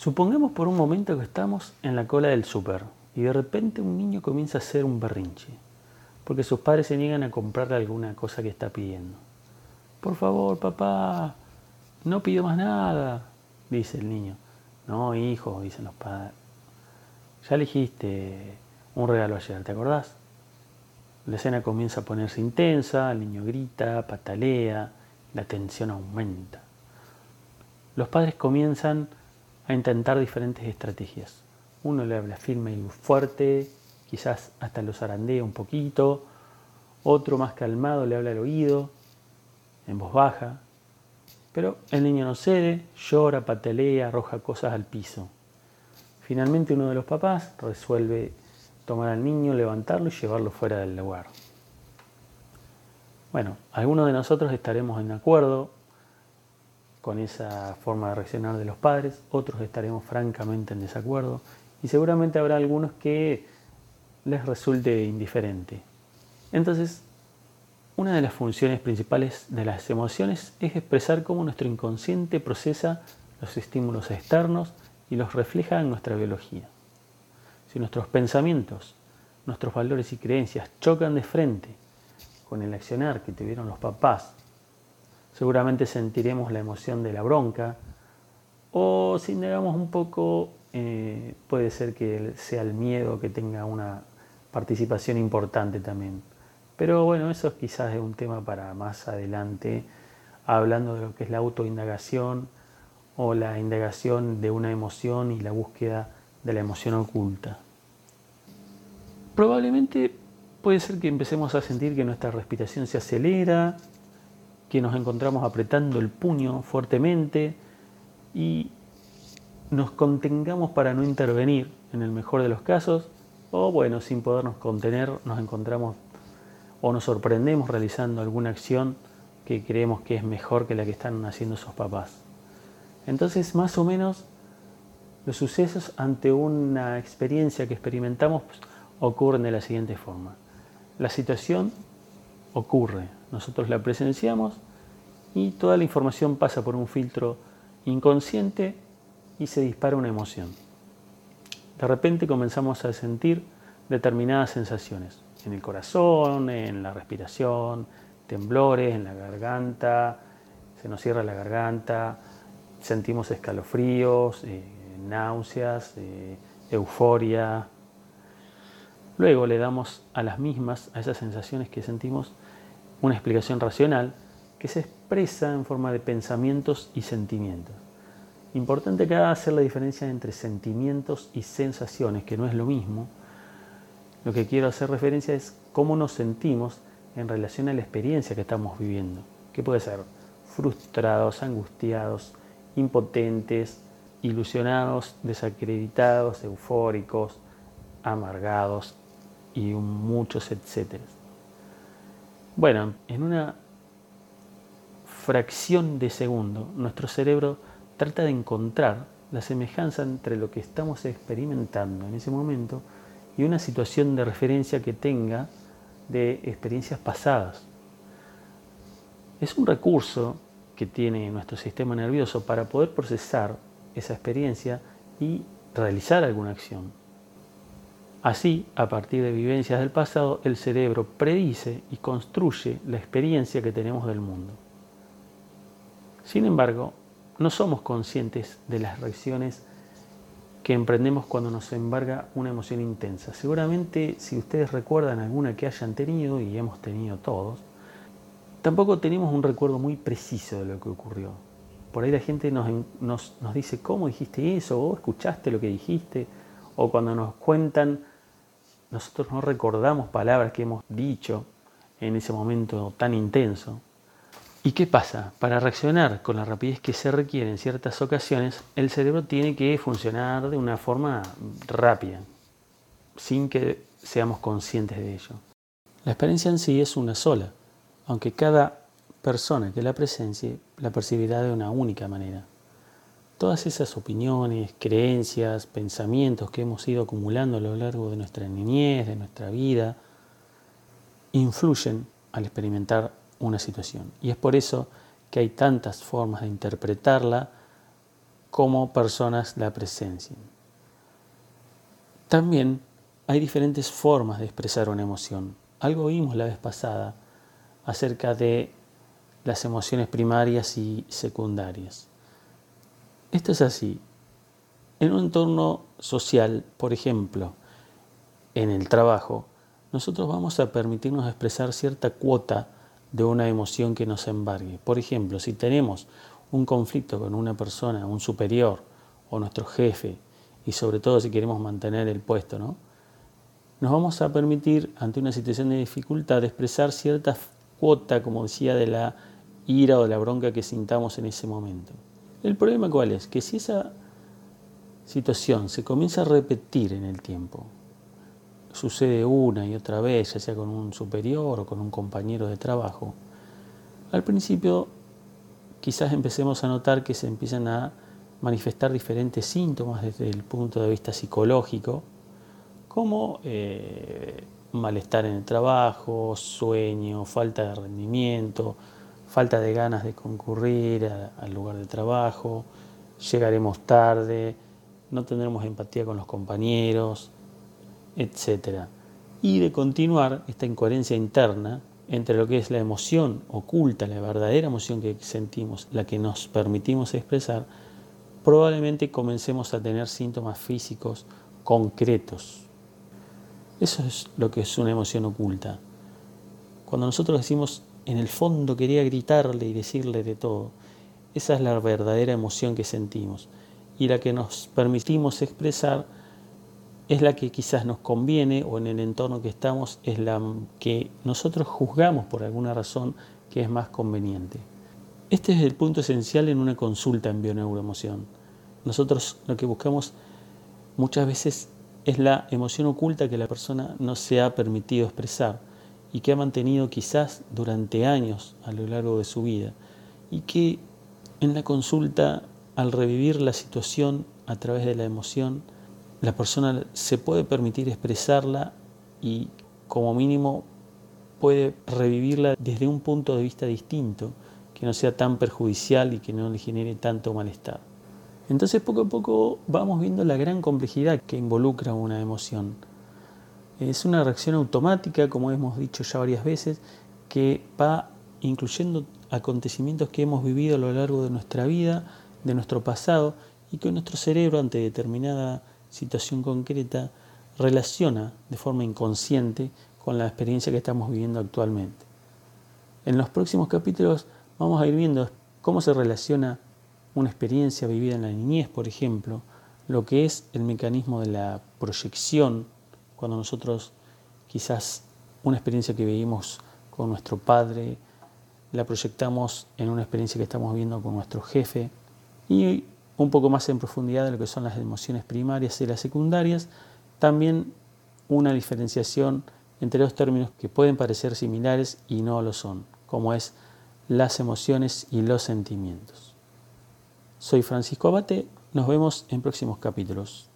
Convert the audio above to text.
Supongamos por un momento que estamos en la cola del súper y de repente un niño comienza a hacer un berrinche, porque sus padres se niegan a comprarle alguna cosa que está pidiendo. Por favor, papá, no pido más nada, dice el niño. No, hijo, dicen los padres. Ya elegiste un regalo ayer, ¿te acordás? La escena comienza a ponerse intensa, el niño grita, patalea, la tensión aumenta. Los padres comienzan a intentar diferentes estrategias. Uno le habla firme y fuerte, quizás hasta lo zarandea un poquito, otro más calmado le habla al oído, en voz baja, pero el niño no cede, llora, patalea, arroja cosas al piso. Finalmente uno de los papás resuelve tomar al niño, levantarlo y llevarlo fuera del lugar. Bueno, algunos de nosotros estaremos en acuerdo con esa forma de reaccionar de los padres, otros estaremos francamente en desacuerdo y seguramente habrá algunos que les resulte indiferente. Entonces, una de las funciones principales de las emociones es expresar cómo nuestro inconsciente procesa los estímulos externos y los refleja en nuestra biología. Si nuestros pensamientos, nuestros valores y creencias chocan de frente con el accionar que tuvieron los papás seguramente sentiremos la emoción de la bronca, o si negamos un poco, eh, puede ser que sea el miedo que tenga una participación importante también. Pero bueno, eso quizás es un tema para más adelante, hablando de lo que es la autoindagación o la indagación de una emoción y la búsqueda de la emoción oculta. Probablemente puede ser que empecemos a sentir que nuestra respiración se acelera, que nos encontramos apretando el puño fuertemente y nos contengamos para no intervenir en el mejor de los casos, o bueno, sin podernos contener nos encontramos o nos sorprendemos realizando alguna acción que creemos que es mejor que la que están haciendo sus papás. Entonces, más o menos, los sucesos ante una experiencia que experimentamos ocurren de la siguiente forma. La situación ocurre, nosotros la presenciamos y toda la información pasa por un filtro inconsciente y se dispara una emoción. De repente comenzamos a sentir determinadas sensaciones en el corazón, en la respiración, temblores en la garganta, se nos cierra la garganta, sentimos escalofríos, eh, náuseas, eh, euforia. Luego le damos a las mismas, a esas sensaciones que sentimos, una explicación racional que se expresa en forma de pensamientos y sentimientos. Importante acá hacer la diferencia entre sentimientos y sensaciones, que no es lo mismo. Lo que quiero hacer referencia es cómo nos sentimos en relación a la experiencia que estamos viviendo, que puede ser frustrados, angustiados, impotentes, ilusionados, desacreditados, eufóricos, amargados y muchos etcétera. Bueno, en una fracción de segundo nuestro cerebro trata de encontrar la semejanza entre lo que estamos experimentando en ese momento y una situación de referencia que tenga de experiencias pasadas. Es un recurso que tiene nuestro sistema nervioso para poder procesar esa experiencia y realizar alguna acción. Así, a partir de vivencias del pasado, el cerebro predice y construye la experiencia que tenemos del mundo. Sin embargo, no somos conscientes de las reacciones que emprendemos cuando nos embarga una emoción intensa. Seguramente si ustedes recuerdan alguna que hayan tenido, y hemos tenido todos, tampoco tenemos un recuerdo muy preciso de lo que ocurrió. Por ahí la gente nos, nos, nos dice, ¿cómo dijiste eso? ¿O escuchaste lo que dijiste? O cuando nos cuentan, nosotros no recordamos palabras que hemos dicho en ese momento tan intenso. ¿Y qué pasa? Para reaccionar con la rapidez que se requiere en ciertas ocasiones, el cerebro tiene que funcionar de una forma rápida, sin que seamos conscientes de ello. La experiencia en sí es una sola, aunque cada persona que la presencie la percibirá de una única manera. Todas esas opiniones, creencias, pensamientos que hemos ido acumulando a lo largo de nuestra niñez, de nuestra vida, influyen al experimentar una situación. Y es por eso que hay tantas formas de interpretarla cómo personas la presencian. También hay diferentes formas de expresar una emoción. Algo vimos la vez pasada acerca de las emociones primarias y secundarias. Esto es así. En un entorno social, por ejemplo, en el trabajo, nosotros vamos a permitirnos expresar cierta cuota de una emoción que nos embargue. Por ejemplo, si tenemos un conflicto con una persona, un superior o nuestro jefe, y sobre todo si queremos mantener el puesto, ¿no? nos vamos a permitir, ante una situación de dificultad, expresar cierta cuota, como decía, de la ira o de la bronca que sintamos en ese momento. El problema cuál es? Que si esa situación se comienza a repetir en el tiempo, sucede una y otra vez, ya sea con un superior o con un compañero de trabajo, al principio quizás empecemos a notar que se empiezan a manifestar diferentes síntomas desde el punto de vista psicológico, como eh, malestar en el trabajo, sueño, falta de rendimiento, falta de ganas de concurrir al lugar de trabajo, llegaremos tarde, no tendremos empatía con los compañeros, etc. Y de continuar esta incoherencia interna entre lo que es la emoción oculta, la verdadera emoción que sentimos, la que nos permitimos expresar, probablemente comencemos a tener síntomas físicos concretos. Eso es lo que es una emoción oculta. Cuando nosotros decimos, en el fondo quería gritarle y decirle de todo, esa es la verdadera emoción que sentimos y la que nos permitimos expresar es la que quizás nos conviene o en el entorno que estamos es la que nosotros juzgamos por alguna razón que es más conveniente. Este es el punto esencial en una consulta en bioneuroemoción. Nosotros lo que buscamos muchas veces es la emoción oculta que la persona no se ha permitido expresar y que ha mantenido quizás durante años a lo largo de su vida y que en la consulta al revivir la situación a través de la emoción la persona se puede permitir expresarla y como mínimo puede revivirla desde un punto de vista distinto, que no sea tan perjudicial y que no le genere tanto malestar. Entonces poco a poco vamos viendo la gran complejidad que involucra una emoción. Es una reacción automática, como hemos dicho ya varias veces, que va incluyendo acontecimientos que hemos vivido a lo largo de nuestra vida, de nuestro pasado, y que nuestro cerebro ante determinada situación concreta relaciona de forma inconsciente con la experiencia que estamos viviendo actualmente. En los próximos capítulos vamos a ir viendo cómo se relaciona una experiencia vivida en la niñez, por ejemplo, lo que es el mecanismo de la proyección, cuando nosotros quizás una experiencia que vivimos con nuestro padre, la proyectamos en una experiencia que estamos viendo con nuestro jefe, y un poco más en profundidad de lo que son las emociones primarias y las secundarias, también una diferenciación entre dos términos que pueden parecer similares y no lo son, como es las emociones y los sentimientos. Soy Francisco Abate, nos vemos en próximos capítulos.